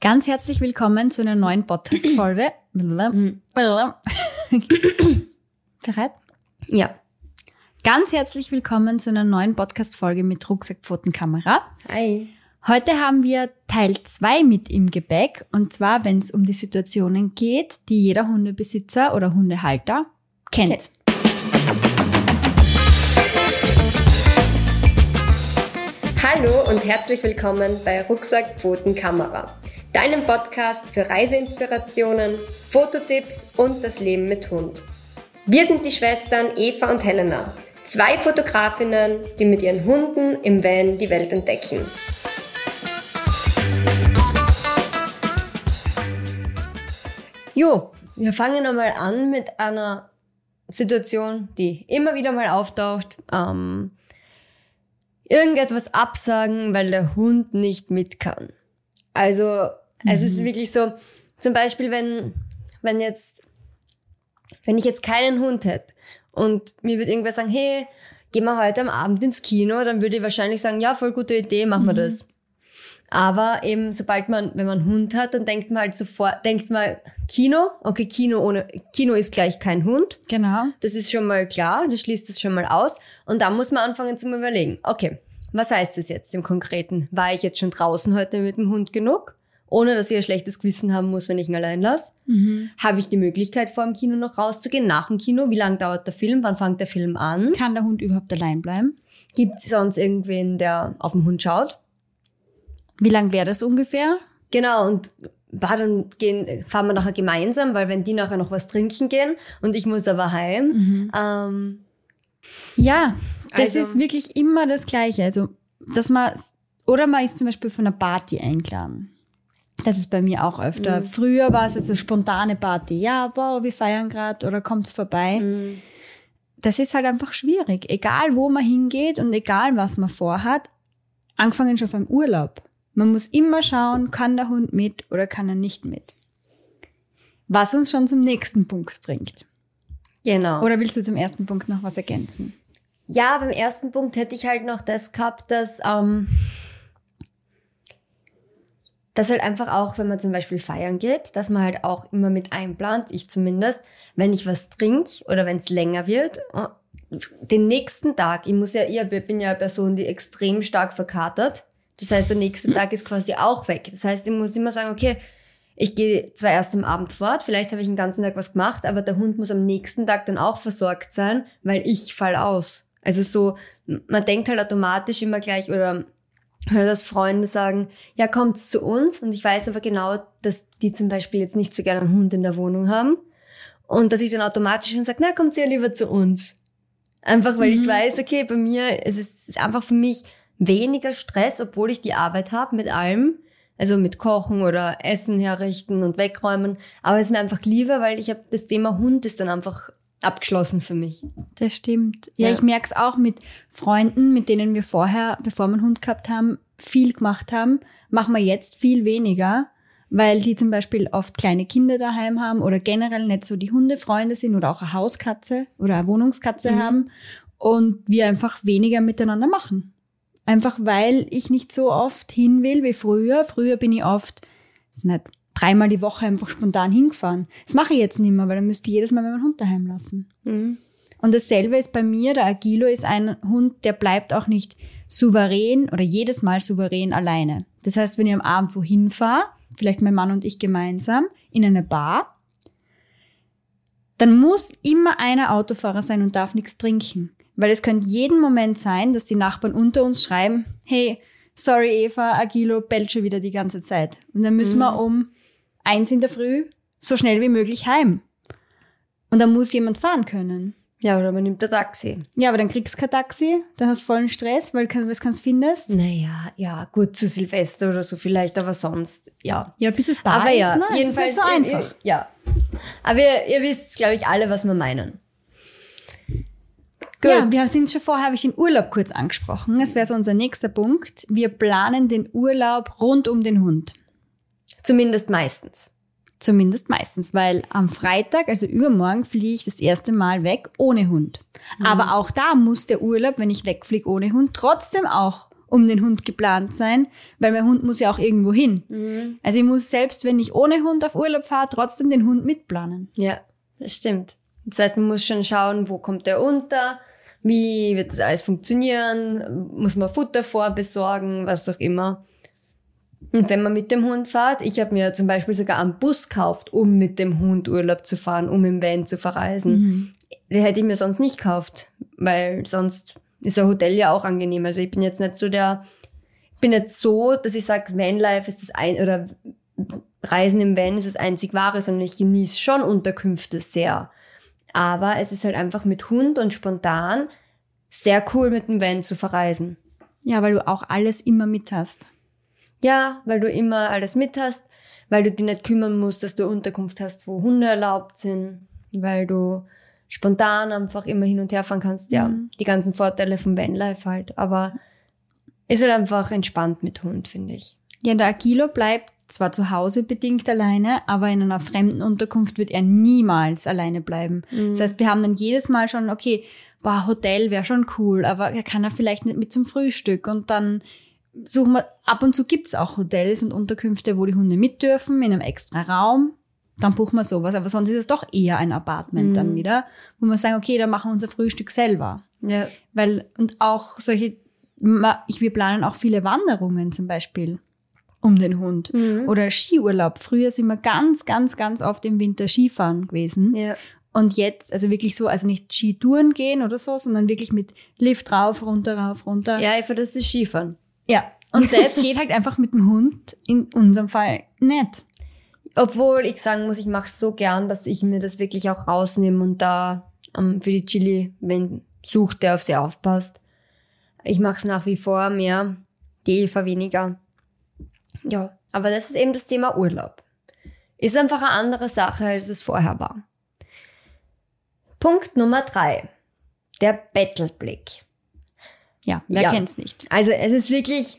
Ganz herzlich willkommen zu einer neuen Podcast-Folge. Bereit? Ja. Ganz herzlich willkommen zu einer neuen Podcast-Folge mit Rucksackpfotenkamera. Hi. Heute haben wir Teil 2 mit im Gepäck und zwar, wenn es um die Situationen geht, die jeder Hundebesitzer oder Hundehalter kennt. Kennt. Hallo und herzlich willkommen bei Rucksack Pfoten Kamera, deinem Podcast für Reiseinspirationen, Fototipps und das Leben mit Hund. Wir sind die Schwestern Eva und Helena, zwei Fotografinnen, die mit ihren Hunden im Van die Welt entdecken. Jo, wir fangen einmal an mit einer Situation, die immer wieder mal auftaucht. Ähm, irgendetwas absagen, weil der Hund nicht mit kann. Also es ist wirklich so, zum Beispiel, wenn, wenn jetzt, wenn ich jetzt keinen Hund hätte und mir wird irgendwer sagen, hey, gehen wir heute am Abend ins Kino, dann würde ich wahrscheinlich sagen, ja, voll gute Idee, machen wir das. Aber eben, sobald man, wenn man einen Hund hat, dann denkt man halt sofort, denkt man, Kino, okay, Kino ohne, Kino ist gleich kein Hund. Genau. Das ist schon mal klar, das schließt das schon mal aus. Und dann muss man anfangen zu überlegen, okay, was heißt das jetzt im Konkreten? War ich jetzt schon draußen heute mit dem Hund genug? Ohne dass ich ein schlechtes Gewissen haben muss, wenn ich ihn allein lasse? Habe ich die Möglichkeit, vor dem Kino noch rauszugehen, nach dem Kino? Wie lange dauert der Film? Wann fängt der Film an? Kann der Hund überhaupt allein bleiben? Gibt es sonst irgendwen, der auf den Hund schaut? Wie lang wäre das ungefähr? Genau, und war dann gehen, fahren wir nachher gemeinsam, weil wenn die nachher noch was trinken gehen und ich muss aber heim, ähm, Ja, das Also- ist wirklich immer das Gleiche. Also, dass man, oder man ist zum Beispiel von einer Party eingeladen. Das ist bei mir auch öfter. Früher war es jetzt so spontane Party. Ja, boah, wir feiern gerade oder kommt's vorbei. Das ist halt einfach schwierig. Egal, wo man hingeht und egal, was man vorhat. Angefangen schon beim Urlaub. Man muss immer schauen, kann der Hund mit oder kann er nicht mit. Was uns schon zum nächsten Punkt bringt. genau. Oder willst du zum ersten Punkt noch was ergänzen? Ja, beim ersten Punkt hätte ich halt noch das gehabt, dass, ähm, dass halt einfach auch, wenn man zum Beispiel feiern geht, dass man halt auch immer mit einplant, ich zumindest, wenn ich was trinke oder wenn es länger wird, äh, den nächsten Tag, ich muss ja, ich bin ja eine Person, die extrem stark verkatert. Das heißt, der nächste Tag ist quasi auch weg. Das heißt, ich muss immer sagen, okay, ich gehe zwar erst am Abend fort, vielleicht habe ich den ganzen Tag was gemacht, aber der Hund muss am nächsten Tag dann auch versorgt sein, weil ich fall aus. Also so, man denkt halt automatisch immer gleich oder hört dass Freunde sagen, ja, kommt's zu uns. Und ich weiß aber genau, dass die zum Beispiel jetzt nicht so gerne einen Hund in der Wohnung haben. Und dass ich dann automatisch dann sage, na, kommt ja lieber zu uns. Einfach weil ich weiß, okay, bei mir es ist es ist einfach für mich weniger Stress, obwohl ich die Arbeit habe mit allem. Also mit Kochen oder Essen herrichten und wegräumen. Aber es ist mir einfach lieber, weil ich habe das Thema Hund ist dann einfach abgeschlossen für mich. Das stimmt. Ja, Ja. ich merke es auch mit Freunden, mit denen wir vorher, bevor wir einen Hund gehabt haben, viel gemacht haben, machen wir jetzt viel weniger, weil die zum Beispiel oft kleine Kinder daheim haben oder generell nicht so die Hundefreunde sind oder auch eine Hauskatze oder eine Wohnungskatze haben und wir einfach weniger miteinander machen. Einfach weil ich nicht so oft hin will wie früher. Früher bin ich oft, ist nicht, dreimal die Woche einfach spontan hingefahren. Das mache ich jetzt nicht mehr, weil dann müsste ich jedes Mal meinen Hund daheim lassen. Und dasselbe ist bei mir, der Agilo ist ein Hund, der bleibt auch nicht souverän oder jedes Mal souverän alleine. Das heißt, wenn ich am Abend wohin fahre, vielleicht mein Mann und ich gemeinsam, in eine Bar, dann muss immer einer Autofahrer sein und darf nichts trinken. Weil es könnte jeden Moment sein, dass die Nachbarn unter uns schreiben, hey, sorry Eva, Agilo bellt schon wieder die ganze Zeit. Und dann müssen wir um eins in der Früh so schnell wie möglich heim. Und dann muss jemand fahren können. Ja, oder man nimmt ein Taxi. Ja, aber dann kriegst du kein Taxi, dann hast du vollen Stress, weil du was kannst findest. Naja, ja, gut, zu Silvester oder so vielleicht, aber sonst, ja. Ja, bis es da aber ist, ja, ne? Jedenfalls ist nicht so einfach. Ihr, ja. Aber ihr, ihr wisst, glaube ich, alle, was wir meinen. Gut. Ja, wir sind schon vorher, habe ich den Urlaub kurz angesprochen. Das wäre so unser nächster Punkt. Wir planen den Urlaub rund um den Hund. Zumindest meistens. Zumindest meistens, weil am Freitag, also übermorgen, fliege ich das erste Mal weg ohne Hund. Aber auch da muss der Urlaub, wenn ich wegfliege ohne Hund, trotzdem auch um den Hund geplant sein, weil mein Hund muss ja auch irgendwo hin. Mhm. Also ich muss selbst, wenn ich ohne Hund auf Urlaub fahre, trotzdem den Hund mitplanen. Ja, das stimmt. Das heißt, man muss schon schauen, wo kommt der unter, wie wird das alles funktionieren, muss man Futter vorbesorgen, was auch immer. Und wenn man mit dem Hund fährt, ich habe mir zum Beispiel sogar einen Bus gekauft, um mit dem Hund Urlaub zu fahren, um im Van zu verreisen. Die hätte ich mir sonst nicht gekauft, weil sonst ist ein Hotel ja auch angenehm. Also ich bin jetzt nicht so der, ich bin nicht so, dass ich sage, Vanlife ist das ein, oder Reisen im Van ist das einzig wahre, sondern ich genieße schon Unterkünfte sehr. Aber es ist halt einfach mit Hund und spontan sehr cool mit dem Van zu verreisen. Ja, weil du auch alles immer mit hast. Ja, weil du immer alles mit hast, weil du dich nicht kümmern musst, dass du Unterkunft hast, wo Hunde erlaubt sind, weil du spontan einfach immer hin und her fahren kannst. Ja, die ganzen Vorteile vom Vanlife halt. Aber ist halt einfach entspannt mit Hund, finde ich. Ja, der Akilo bleibt zwar zu Hause bedingt alleine, aber in einer fremden Unterkunft wird er niemals alleine bleiben. Das heißt, wir haben dann jedes Mal schon, okay, boah, Hotel wäre schon cool, aber er kann er vielleicht nicht mit zum Frühstück und dann suchen wir, ab und zu gibt's auch Hotels und Unterkünfte, wo die Hunde mit dürfen, in einem extra Raum. Dann buchen wir sowas, aber sonst ist es doch eher ein Apartment dann wieder, wo wir sagen, okay, dann machen wir unser Frühstück selber. Ja. Weil, und auch solche, ich, wir planen auch viele Wanderungen zum Beispiel um den Hund. Oder Skiurlaub. Früher sind wir ganz, ganz, ganz oft im Winter Skifahren gewesen. Ja. Und jetzt, also wirklich so, also nicht Skitouren gehen oder so, sondern wirklich mit Lift rauf, runter, rauf, runter. Ja, einfach das ist Skifahren. Ja. Und das geht halt einfach mit dem Hund in unserem Fall nicht. Obwohl ich sagen muss, ich mache so gern, dass ich mir das wirklich auch rausnehme und da ähm, für die Chili, wenn sucht, der auf sie aufpasst. Ich mache es nach wie vor mehr, die Eva weniger. Ja, aber das ist eben das Thema Urlaub. Ist einfach eine andere Sache, als es vorher war. Punkt Nummer drei. Der Battleblick. Ja, wer Ja. kennt's nicht? Also es ist wirklich,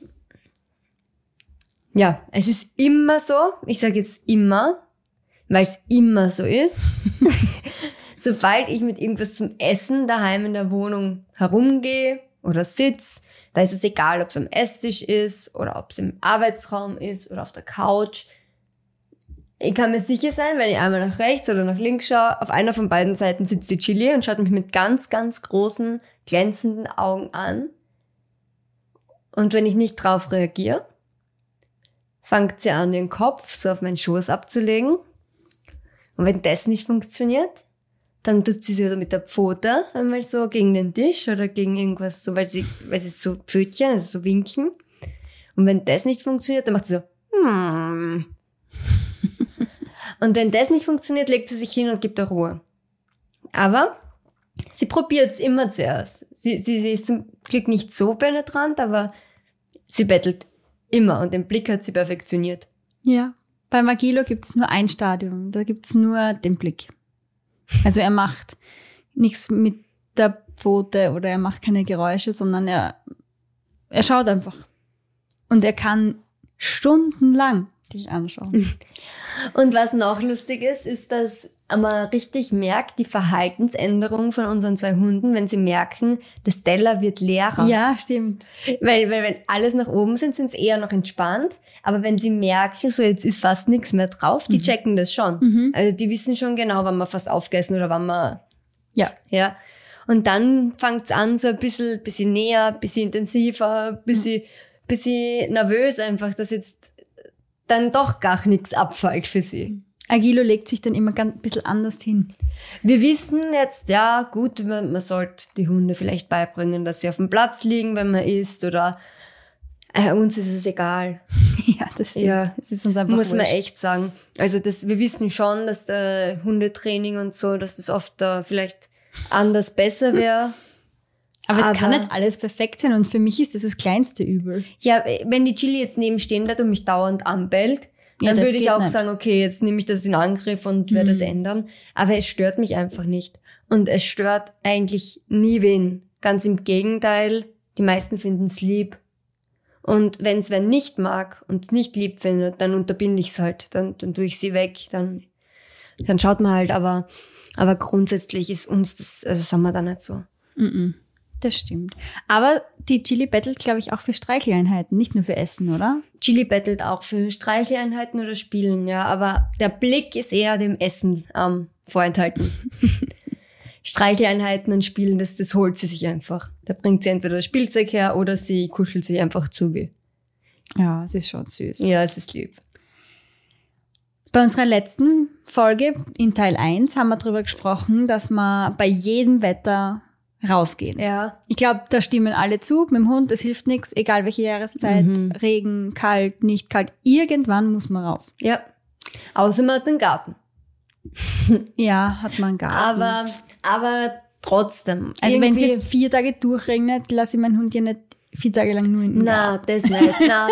ja, es ist immer so, ich sage jetzt immer, weil es immer so ist. Sobald ich mit irgendwas zum Essen daheim in der Wohnung herumgehe oder sitz, da ist es egal, ob es am Esstisch ist oder ob es im Arbeitsraum ist oder auf der Couch. Ich kann mir sicher sein, wenn ich einmal nach rechts oder nach links schaue, auf einer von beiden Seiten sitzt die Chili und schaut mich mit ganz, ganz großen, glänzenden Augen an. Und wenn ich nicht drauf reagiere, fängt sie an, den Kopf so auf meinen Schoß abzulegen. Und wenn das nicht funktioniert, dann tut sie so mit der Pfote einmal so gegen den Tisch oder gegen irgendwas so, weil sie, weil sie so Pfötchen, also so winken. Und wenn das nicht funktioniert, dann macht sie so, hm. Und wenn das nicht funktioniert, legt sie sich hin und gibt ihr Ruhe. Aber sie probiert es immer zuerst. Sie, sie, sie ist zum Glück nicht so penetrant, aber sie bettelt immer und den Blick hat sie perfektioniert. Ja. Bei Magilo gibt's nur ein Stadium. Da gibt's nur den Blick. Also er macht nichts mit der Pfote oder er macht keine Geräusche, sondern er, er schaut einfach. Und er kann stundenlang dich anschauen. Und was noch lustig ist, ist, dass man richtig merkt, die Verhaltensänderung von unseren zwei Hunden, wenn sie merken, das Teller wird leerer. ja, stimmt. Weil, weil wenn alles nach oben sind, sind sie eher noch entspannt. Aber wenn sie merken, so jetzt ist fast nichts mehr drauf, die checken das schon. Also die wissen schon genau, wann man fast aufgegessen oder wann man, Ja. ja. Und dann fängt's an, so ein bisschen, bisschen näher, bisschen intensiver, bisschen, bisschen nervös einfach, dass jetzt dann doch gar nichts abfällt für sie. Agilo legt sich dann immer ganz ein bisschen anders hin. Wir wissen jetzt, ja, gut, man, man sollte die Hunde vielleicht beibringen, dass sie auf dem Platz liegen, wenn man isst oder äh, uns ist es egal. ja, das stimmt. Ja. Es ist uns einfach Muss man wurscht. echt sagen. Also das, wir wissen schon, dass der Hundetraining und so, dass das oft da vielleicht anders besser wäre. Aber es kann aber- nicht alles perfekt sein und für mich ist das das kleinste Übel. Ja, wenn die Chili jetzt neben stehen bleibt und mich dauernd anbellt, Ja, dann würde ich auch nicht. Mhm. sagen, okay, jetzt nehme ich das in Angriff und werde das ändern. Aber es stört mich einfach nicht. Und es stört eigentlich nie wen. Ganz im Gegenteil, die meisten finden es lieb. Und wenn es wer nicht mag und nicht lieb findet, dann unterbinde ich es halt. Dann, dann tue ich sie weg. Dann, dann schaut man halt. Aber, aber grundsätzlich ist uns das, also sagen wir da nicht so. Mhm. Das stimmt. Aber die Chili battelt, glaube ich, auch für Streicheleinheiten, nicht nur für Essen, oder? Chili battelt auch für Streicheleinheiten oder Spielen, ja. Aber der Blick ist eher dem Essen ähm, vorenthalten. Streicheleinheiten und Spielen, das, das holt sie sich einfach. Da bringt sie entweder das Spielzeug her oder sie kuschelt sich einfach zu wie. Ja, es ist schon süß. Ja, es ist lieb. Bei unserer letzten Folge in Teil 1 haben wir darüber gesprochen, dass man bei jedem Wetter rausgehen. Ja. Ich glaube, da stimmen alle zu. Mit dem Hund, es hilft nichts, egal welche Jahreszeit, Mhm. Regen, kalt, nicht kalt. Irgendwann muss man raus. Ja. Außer man hat einen Garten. Ja, hat man einen Garten. Aber, aber trotzdem. also wenn es jetzt vier Tage durchregnet, lasse ich meinen Hund ja nicht vier Tage lang nur in den Na, Garten. das nicht. Na.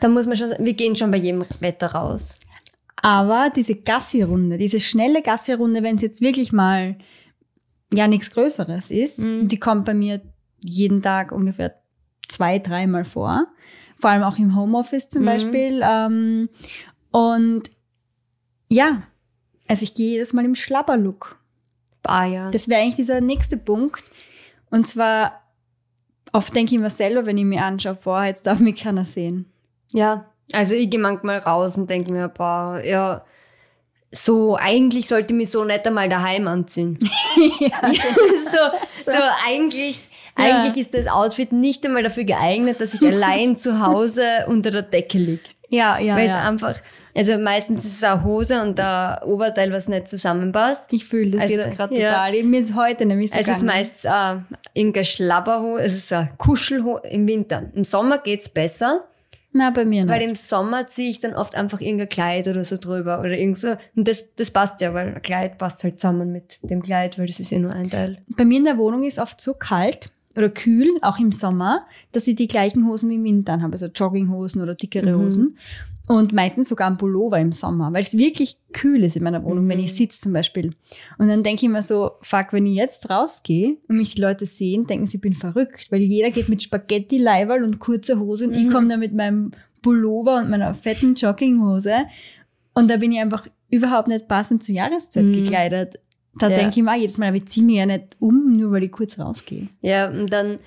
Da muss man schon, sagen, wir gehen schon bei jedem Wetter raus. Aber diese Gassi-Runde, diese schnelle Gassi-Runde, wenn es jetzt wirklich mal ja nichts Größeres ist, Mhm. die kommt bei mir jeden Tag ungefähr zwei, dreimal vor. Vor allem auch im Homeoffice zum Mhm. Beispiel. Ähm, und ja, also ich gehe jedes Mal im Schlabberlook. Ah ja. Das wäre eigentlich dieser nächste Punkt. Und zwar, oft denke ich mir selber, wenn ich mir anschaue, boah, jetzt darf mich keiner sehen. Ja, also ich gehe manchmal raus und denke mir, boah, ja, so, eigentlich sollte ich mich so nicht einmal daheim anziehen. ja. so, so, eigentlich, Ja. eigentlich ist das Outfit nicht einmal dafür geeignet, dass ich allein zu Hause unter der Decke lieg. ja, ja, Weil es ja. einfach, also meistens ist es eine Hose und ein Oberteil, was nicht zusammenpasst. Ich fühle das Also, jetzt gerade ja. total. Mir ist heute nämlich so Es ist meistens äh, irgendeine Schlabberhose, es ist eine Kuschelhose im Winter. Im Sommer geht's besser, Na, bei mir weil nicht. im Sommer ziehe ich dann oft einfach irgendein Kleid oder so drüber oder irgend so. Und das, das passt ja, weil ein Kleid passt halt zusammen mit dem Kleid, weil das ist ja nur ein Teil. Bei mir in der Wohnung ist oft so kalt oder kühl, auch im Sommer, dass ich die gleichen Hosen wie im Winter anhabe, also Jogginghosen oder dickere Mhm. Hosen. Und meistens sogar ein Pullover im Sommer, weil es wirklich kühl ist in meiner Wohnung, wenn ich sitze zum Beispiel. Und dann denke ich mir so, fuck, wenn ich jetzt rausgehe und mich die Leute sehen, denken sie, ich bin verrückt, weil jeder geht mit Spaghetti, Leiberl und kurzer Hose und ich komme da mit meinem Pullover und meiner fetten Jogginghose und da bin ich einfach überhaupt nicht passend zur Jahreszeit Mhm. gekleidet. Da Ja. denke ich mir auch jedes Mal, aber ich ziehe mich ja nicht um, nur weil ich kurz rausgehe. Ja, und dann,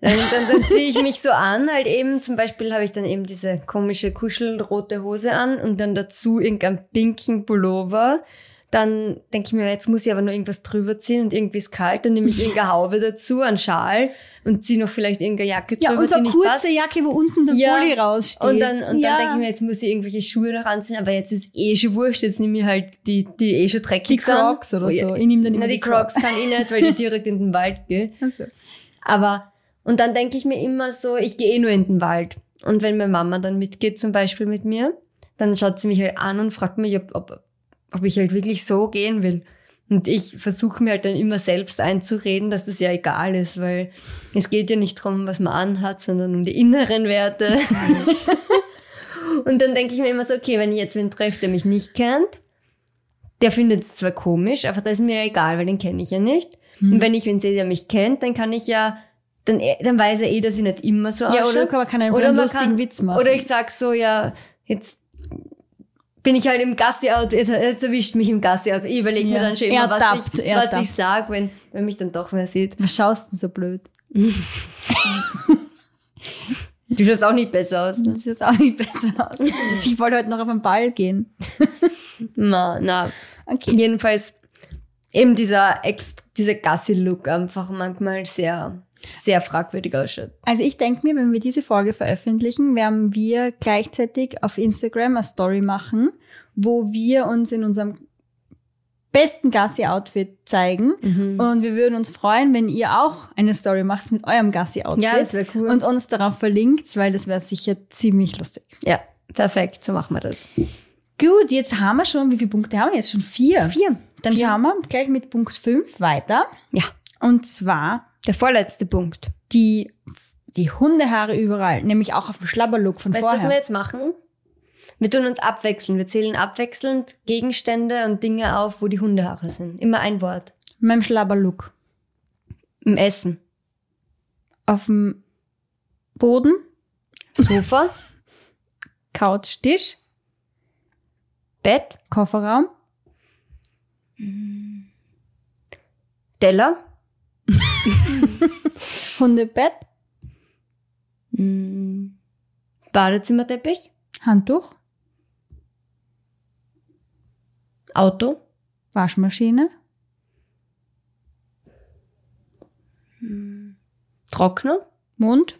dann, dann, dann ziehe ich mich so an, halt eben, zum Beispiel habe ich dann eben diese komische kuschelrote Hose an und dann dazu irgendeinen pinken Pullover. Dann denke ich mir, jetzt muss ich aber nur irgendwas drüber ziehen und irgendwie ist kalt, dann nehme ich irgendeine Haube dazu, einen Schal und ziehe noch vielleicht irgendeine Jacke Ja, drüber, und so die eine nicht kurze passt. Jacke, wo unten der Ja, Pulli raussteht. Und dann, und ja. dann denke ich mir, jetzt muss ich irgendwelche Schuhe noch anziehen, aber jetzt ist eh schon wurscht, jetzt nehme ich halt die, die eh schon dreckig die. Crocs oder Oh ja. so. Ich nehme dann immer Na, die Crocs kann ich nicht, weil ich direkt in den Wald gehe. Also. Aber, und dann denke ich mir immer so, ich gehe eh nur in den Wald. Und wenn meine Mama dann mitgeht, zum Beispiel mit mir, dann schaut sie mich halt an und fragt mich, ob, ob, ob ich halt wirklich so gehen will. Und ich versuche mir halt dann immer selbst einzureden, dass das ja egal ist, weil es geht ja nicht darum, was man anhat, sondern um die inneren Werte. und dann denke ich mir immer so, okay, wenn ich jetzt wen treffe, der mich nicht kennt, der findet es zwar komisch, aber das ist mir ja egal, weil den kenne ich ja nicht. Und wenn ich wen sehe, der mich kennt, dann kann ich ja, dann, dann weiß er eh, dass ich nicht immer so Ja, ausschaue. oder man kann einfach Oder einen man lustigen kann- Witz machen. Oder ich sag so, ja, jetzt bin ich halt im Gassi-Out, jetzt, jetzt erwischt mich im Gassi-Out. Ich überlege mir Ja. dann schon immer, was ich, was ich sag, wenn, wenn mich dann doch wer sieht. Was schaust du denn so blöd? Du schaust auch nicht besser aus. Ne? Sieht jetzt auch nicht besser aus. ich wollte heute noch auf den Ball gehen. Na, na. Okay. Jedenfalls eben dieser Ex dieser Gassi-Look einfach manchmal sehr, sehr fragwürdig ausschaut. Also ich denke mir, wenn wir diese Folge veröffentlichen, werden wir gleichzeitig auf Instagram eine Story machen, wo wir uns in unserem besten Gassi-Outfit zeigen. Mhm. Und wir würden uns freuen, wenn ihr auch eine Story macht mit eurem Gassi-Outfit. Ja, das wäre cool. Und uns darauf verlinkt, weil das wäre sicher ziemlich lustig. Ja, perfekt, so machen wir das. Gut, jetzt haben wir schon, wie viele Punkte haben wir jetzt? Schon vier. Vier. Dann Vier. schauen wir gleich mit Punkt 5 weiter. Ja, Und zwar der vorletzte Punkt. die, die Hundehaare überall, nämlich auch auf dem Schlabberlook von Weißt du, was wir vorher. jetzt machen? Wir tun uns abwechseln. Wir zählen abwechselnd Gegenstände und Dinge auf, wo die Hundehaare sind. Immer ein Wort. Mit Schlabberlook. Im Essen. Auf dem Boden, Sofa, Couch, Tisch, Bett, Kofferraum, Teller, Hundebett, Mm. Badezimmerteppich, Handtuch, Auto, Waschmaschine, Trockner, Mund.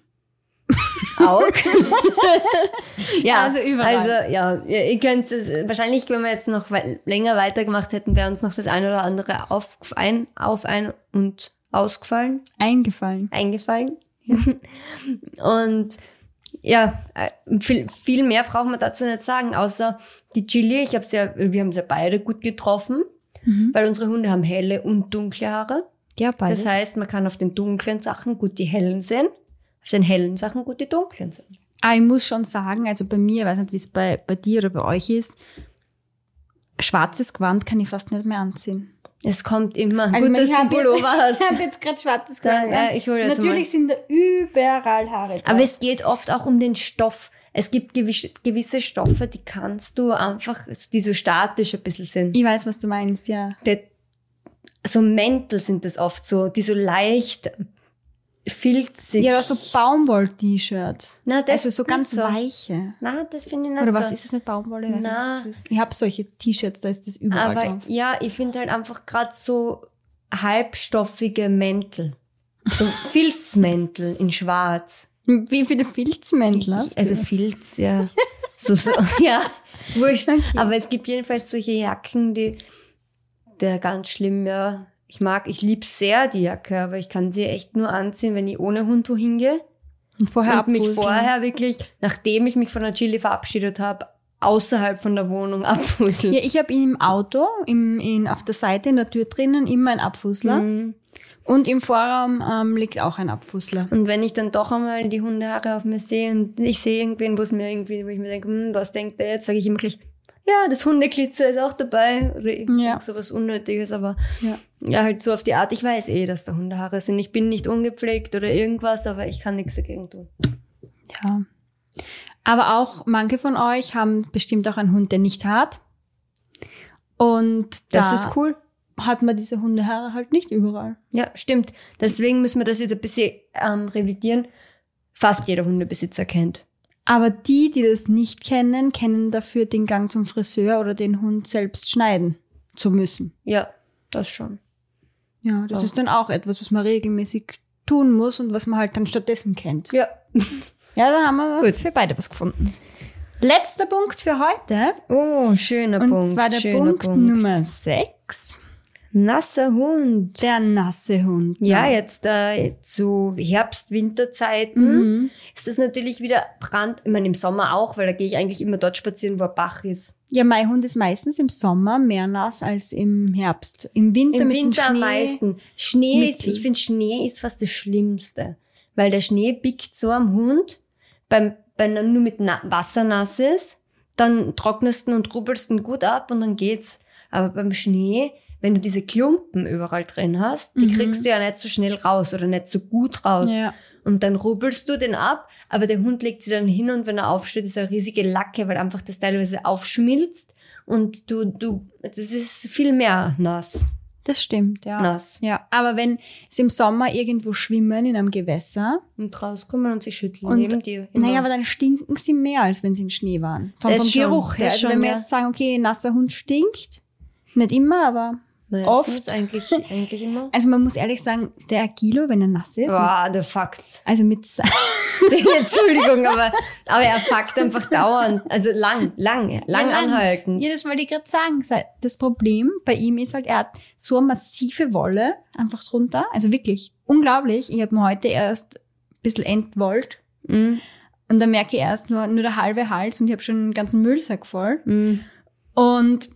Aug. ja, Also überall. Also ja, ihr könnt es wahrscheinlich, wenn wir jetzt noch länger weitergemacht hätten, wäre uns noch das eine oder andere auf ein, auf ein und ausgefallen, Eingefallen. eingefallen. und ja, äh, viel, viel mehr braucht man dazu nicht sagen, außer die Chili. Ich habe ja, wir haben sie ja beide gut getroffen, Mhm. weil unsere Hunde haben helle und dunkle Haare. Ja, beides. Das heißt, man kann auf den dunklen Sachen gut die hellen sehen, auf den hellen Sachen gut die dunklen sehen. Aber ich muss schon sagen, also bei mir, ich weiß nicht, wie es bei, bei dir oder bei euch ist, schwarzes Gewand kann ich fast nicht mehr anziehen. Es kommt immer. Also gut, dass du Pullover jetzt, hast. Ich habe jetzt gerade schwarzes Gewand. ja, an. ich hol jetzt Natürlich sind da überall Haare drauf. Aber es geht oft auch um den Stoff. Es gibt gewiss- gewisse Stoffe, die kannst du einfach, die so statisch ein bisschen sind. ich weiß, was du meinst, ja. Der, so Mäntel sind das oft so, die so leicht filzig. Ja, oder so Baumwoll-T-Shirt. Na, das Also so nicht ganz so. weiche. Na, das finde ich nicht Oder so. was ist es nicht Baumwolle? Ich nicht, Na. das ist. Ich habe solche T-Shirts, da ist das überall Aber drauf. ja, ich finde halt einfach gerade so halbstoffige Mäntel. So Filzmäntel in schwarz. Wie viele Filzmäntel hast du? Also Filz, ja. So, so, ja, wurscht. Okay. Aber es gibt jedenfalls solche Jacken, die, der ganz schlimm, ja. Ich mag, ich lieb sehr die Jacke, aber ich kann sie echt nur anziehen, wenn ich ohne Hund wohin gehe. Und vorher und mich vorher wirklich, nachdem ich mich von der Chili verabschiedet habe, außerhalb von der Wohnung abfuseln. Ja, ich habe im Auto, im, in, auf der Seite in der Tür drinnen immer ein Abfußler. Mhm. Und im Vorraum ähm, liegt auch ein Abfußler. Und wenn ich dann doch einmal die Hundehaare auf mir sehe und ich sehe irgendwen, wo es mir irgendwie, wo ich mir denke, hm, was denkt der jetzt, sage ich immer gleich, ja, das Hundeglitzer ist auch dabei. Oder Ja. so was Unnötiges, aber Ja. ja, halt so auf die Art, ich weiß eh, dass da Hundehaare sind. Ich bin nicht ungepflegt oder irgendwas, aber ich kann nichts dagegen tun. Ja. Aber auch manche von euch haben bestimmt auch einen Hund, der nicht hat. Und Das da ist cool. hat man diese Hundehaare halt nicht überall. Ja, stimmt. Deswegen müssen wir das jetzt ein bisschen ähm, revidieren. Fast jeder Hundebesitzer kennt. Aber die, die das nicht kennen, kennen dafür den Gang zum Friseur oder den Hund selbst schneiden zu müssen. Ja, das schon. Ja, das Oh. ist dann auch etwas, was man regelmäßig tun muss und was man halt dann stattdessen kennt. Ja. Ja, da haben wir Gut. für beide was gefunden. Letzter Punkt für heute. Oh, schöner Und Punkt. zwar der schöner Punkt, Nummer 6. Nasser Hund. Der nasse Hund. Ja, jetzt äh, zu Herbst-Winterzeiten Mhm. ist das natürlich wieder Brand. Ich meine, im Sommer auch, weil da gehe ich eigentlich immer dort spazieren, wo ein Bach ist. Ja, mein Hund ist meistens im Sommer mehr nass als im Herbst. Im Winter Im mit Winter am Schnee. meisten. Schnee ist, ich finde, Schnee ist fast das Schlimmste. Weil der Schnee biegt so am Hund, beim, wenn er nur mit Na Wasser nass ist, dann trocknest du und rubbelst ihn gut ab und dann geht's. Aber beim Schnee, wenn du diese Klumpen überall drin hast, die Mhm. kriegst du ja nicht so schnell raus oder nicht so gut raus. Ja. Und dann rubbelst du den ab, aber der Hund legt sie dann hin und wenn er aufsteht, ist er eine riesige Lacke, weil einfach das teilweise aufschmilzt und du, du, das ist viel mehr nass. Das stimmt, ja. Nass. Ja, aber wenn sie im Sommer irgendwo schwimmen in einem Gewässer, Und rauskommen und sich schütteln Und- neben dir. Immer. naja, aber dann stinken sie mehr, als wenn sie im Schnee waren. Vom, vom schon, Geruch her. Also schon, wenn wir ja. jetzt sagen, okay, nasser Hund stinkt, nicht immer, aber Meistens oft. eigentlich, eigentlich immer. also man muss ehrlich sagen, der Agilo, wenn er nass ist, Boah, der fuckt. also mit Entschuldigung, aber, aber er fuckt einfach dauernd. Also lang, lang, lang Ja, anhaltend. Ja, das wollte ich gerade sagen. Das Problem bei ihm ist halt, er hat so eine massive Wolle einfach drunter. Also wirklich unglaublich. Ich habe mir heute erst ein bisschen entwollt. Mhm. Und dann merke ich erst nur, nur der halbe Hals und ich habe schon einen ganzen Müllsack voll. Mhm. Und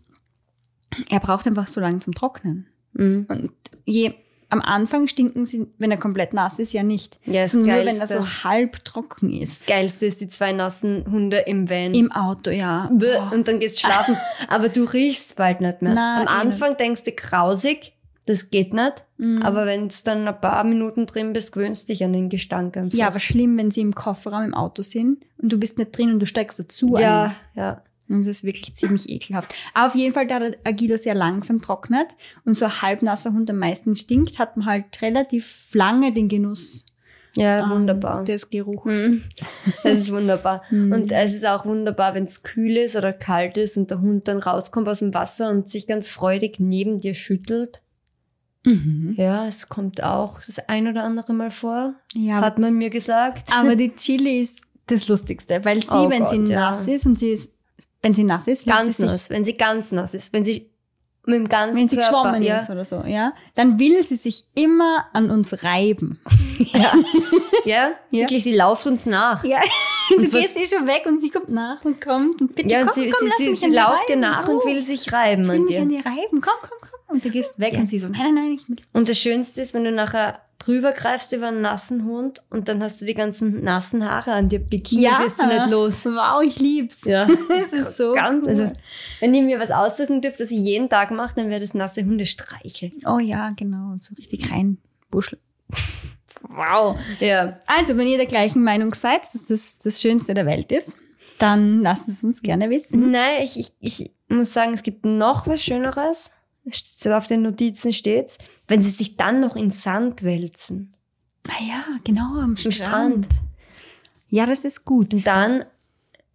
er braucht einfach so lange zum Trocknen. Mhm. Und je, am Anfang stinken sie, wenn er komplett nass ist, ja nicht. Ja, das Sondern nur, wenn er so halb trocken ist. Das Geilste ist die zwei nassen Hunde im Van. Im Auto, ja. Bäh, Boah. und dann gehst du schlafen. Aber du riechst bald nicht mehr. Nein, Am eh Anfang denkst du grausig, das geht nicht. Mhm. Aber wenn du dann ein paar Minuten drin bist, gewöhnst du dich an den Gestank einfach. Ja, aber schlimm, wenn sie im Kofferraum im Auto sind und du bist nicht drin und du steigst dazu ja, ein. ja. Und das ist wirklich ziemlich ekelhaft. Aber auf jeden Fall, da der Agilo sehr langsam trocknet und so ein halbnasser Hund am meisten stinkt, hat man halt relativ lange den Genuss Ja, ähm, wunderbar. des Geruchs. Mhm. Das ist wunderbar. Mhm. Und es ist auch wunderbar, wenn es kühl ist oder kalt ist und der Hund dann rauskommt aus dem Wasser und sich ganz freudig neben dir schüttelt. Mhm. Ja, es kommt auch das ein oder andere Mal vor, Ja, hat man mir gesagt. aber die Chili ist das Lustigste, weil sie, Oh wenn sie Gott, ja. nass ist und sie ist, wenn sie nass ist, will ganz sie nass, wenn sie ganz nass ist, wenn sie mit dem ganzen wenn sie Körper, geschwommen ja, ist oder so, ja, dann will sie sich immer an uns reiben. ja, ja, Ja. wirklich, sie lauft uns nach. Ja, du Und was- gehst eh schon weg und sie kommt nach und kommt und bitte Ja, und komm, sie, komm, sie, sie, mich sie lauft dir nach Oh, und will sich reiben will an mich dir. an dir reiben. Komm, komm, komm. Und du gehst weg Ja. und sie so, nein, nein, nein, ich will. Und das Schönste ist, wenn du nachher drüber greifst über einen nassen Hund und dann hast du die ganzen nassen Haare an dir picken und wirst du nicht los. Wow, ich lieb's. Ja. Es ist so Ganz, cool. also, wenn ich mir was aussuchen dürfte, das ich jeden Tag mache, dann wäre das nasse Hunde streicheln. Oh ja, genau. So richtig rein buscheln. Wow. Ja. Also, wenn ihr der gleichen Meinung seid, dass das das Schönste der Welt ist, dann lasst es uns gerne wissen. Nein, ich, ich, ich muss sagen, es gibt noch was Schöneres. Auf den Notizen steht's, wenn sie sich dann noch in Sand wälzen. Ah ja, genau, am Am Strand. Strand. Ja, das ist gut. Und dann,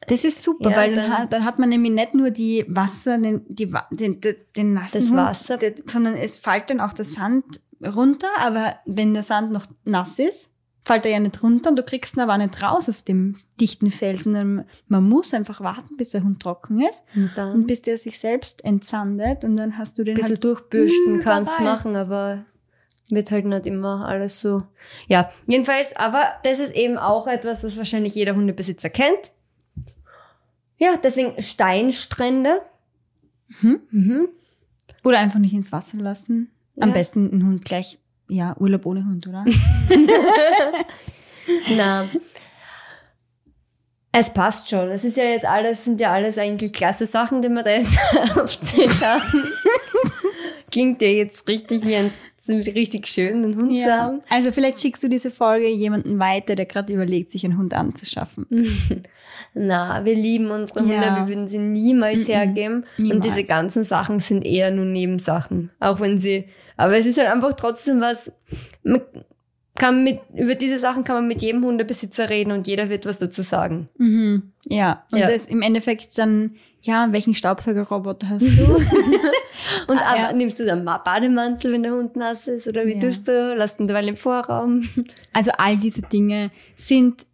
Das ist super, Ja, weil dann, dann- hat, dann hat man nämlich nicht nur die Wasser, den, die, den, den, den nassen Das Hund, Wasser. der- sondern es fällt dann auch der Sand runter, aber wenn der Sand noch nass ist, fällt er ja nicht runter und du kriegst ihn aber nicht raus aus dem dichten Fell, sondern man muss einfach warten, bis der Hund trocken ist und dann und bis der sich selbst entsandet und dann hast du den ein bisschen halt durchbürsten kannst machen, aber wird halt nicht immer alles so. Ja, jedenfalls, aber das ist eben auch etwas, was wahrscheinlich jeder Hundebesitzer kennt. Ja, deswegen Steinstrände. Mhm. Mhm. Oder einfach nicht ins Wasser lassen. Am Ja. besten einen Hund gleich, ja, Urlaub ohne Hund, oder? Na. Es passt schon. Es ist ja jetzt alles, sind ja alles eigentlich klasse Sachen, die wir da jetzt aufzählt haben. Klingt ja jetzt richtig wie ein richtig schönen Hund zu haben. Also vielleicht schickst du diese Folge jemanden weiter, der gerade überlegt, sich einen Hund anzuschaffen. Na, wir lieben unsere Hunde, Ja. wir würden sie niemals hergeben. Niemals. Und diese ganzen Sachen sind eher nur Nebensachen. Auch wenn sie, aber es ist halt einfach trotzdem was, man kann mit, über diese Sachen kann man mit jedem Hundebesitzer reden und jeder wird was dazu sagen. Mhm. Ja, und Ja. das im Endeffekt dann, ja, welchen Staubsaugerroboter hast du? Und Ah, ja. nimmst du dann Bademantel, wenn der Hund nass ist, oder wie Ja. tust du? Lass ihn derweil im Vorraum. also all diese Dinge sind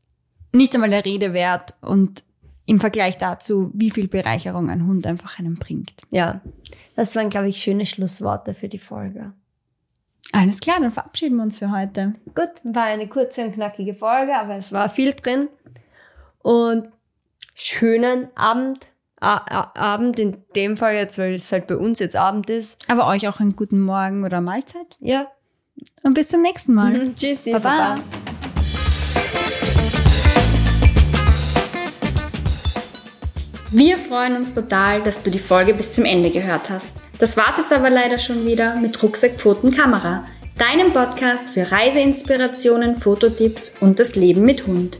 nicht einmal der Rede wert und im Vergleich dazu, wie viel Bereicherung ein Hund einfach einem bringt. Ja, das waren, glaube ich, schöne Schlussworte für die Folge. Alles klar, dann verabschieden wir uns für heute. Gut, war eine kurze und knackige Folge, aber es war viel drin. Und schönen Abend. Abend in dem Fall jetzt, weil es halt bei uns jetzt Abend ist. Aber euch auch einen guten Morgen oder Mahlzeit. Ja. Und bis zum nächsten Mal. Tschüssi. Baba. Baba. Wir freuen uns total, dass du die Folge bis zum Ende gehört hast. Das war's jetzt aber leider schon wieder mit Rucksack Pfoten Kamera, deinem Podcast für Reiseinspirationen, Fototipps und das Leben mit Hund.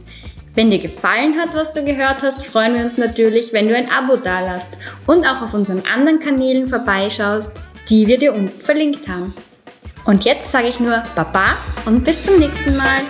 Wenn dir gefallen hat, was du gehört hast, freuen wir uns natürlich, wenn du ein Abo dalasst und auch auf unseren anderen Kanälen vorbeischaust, die wir dir unten verlinkt haben. Und jetzt sage ich nur Baba und bis zum nächsten Mal.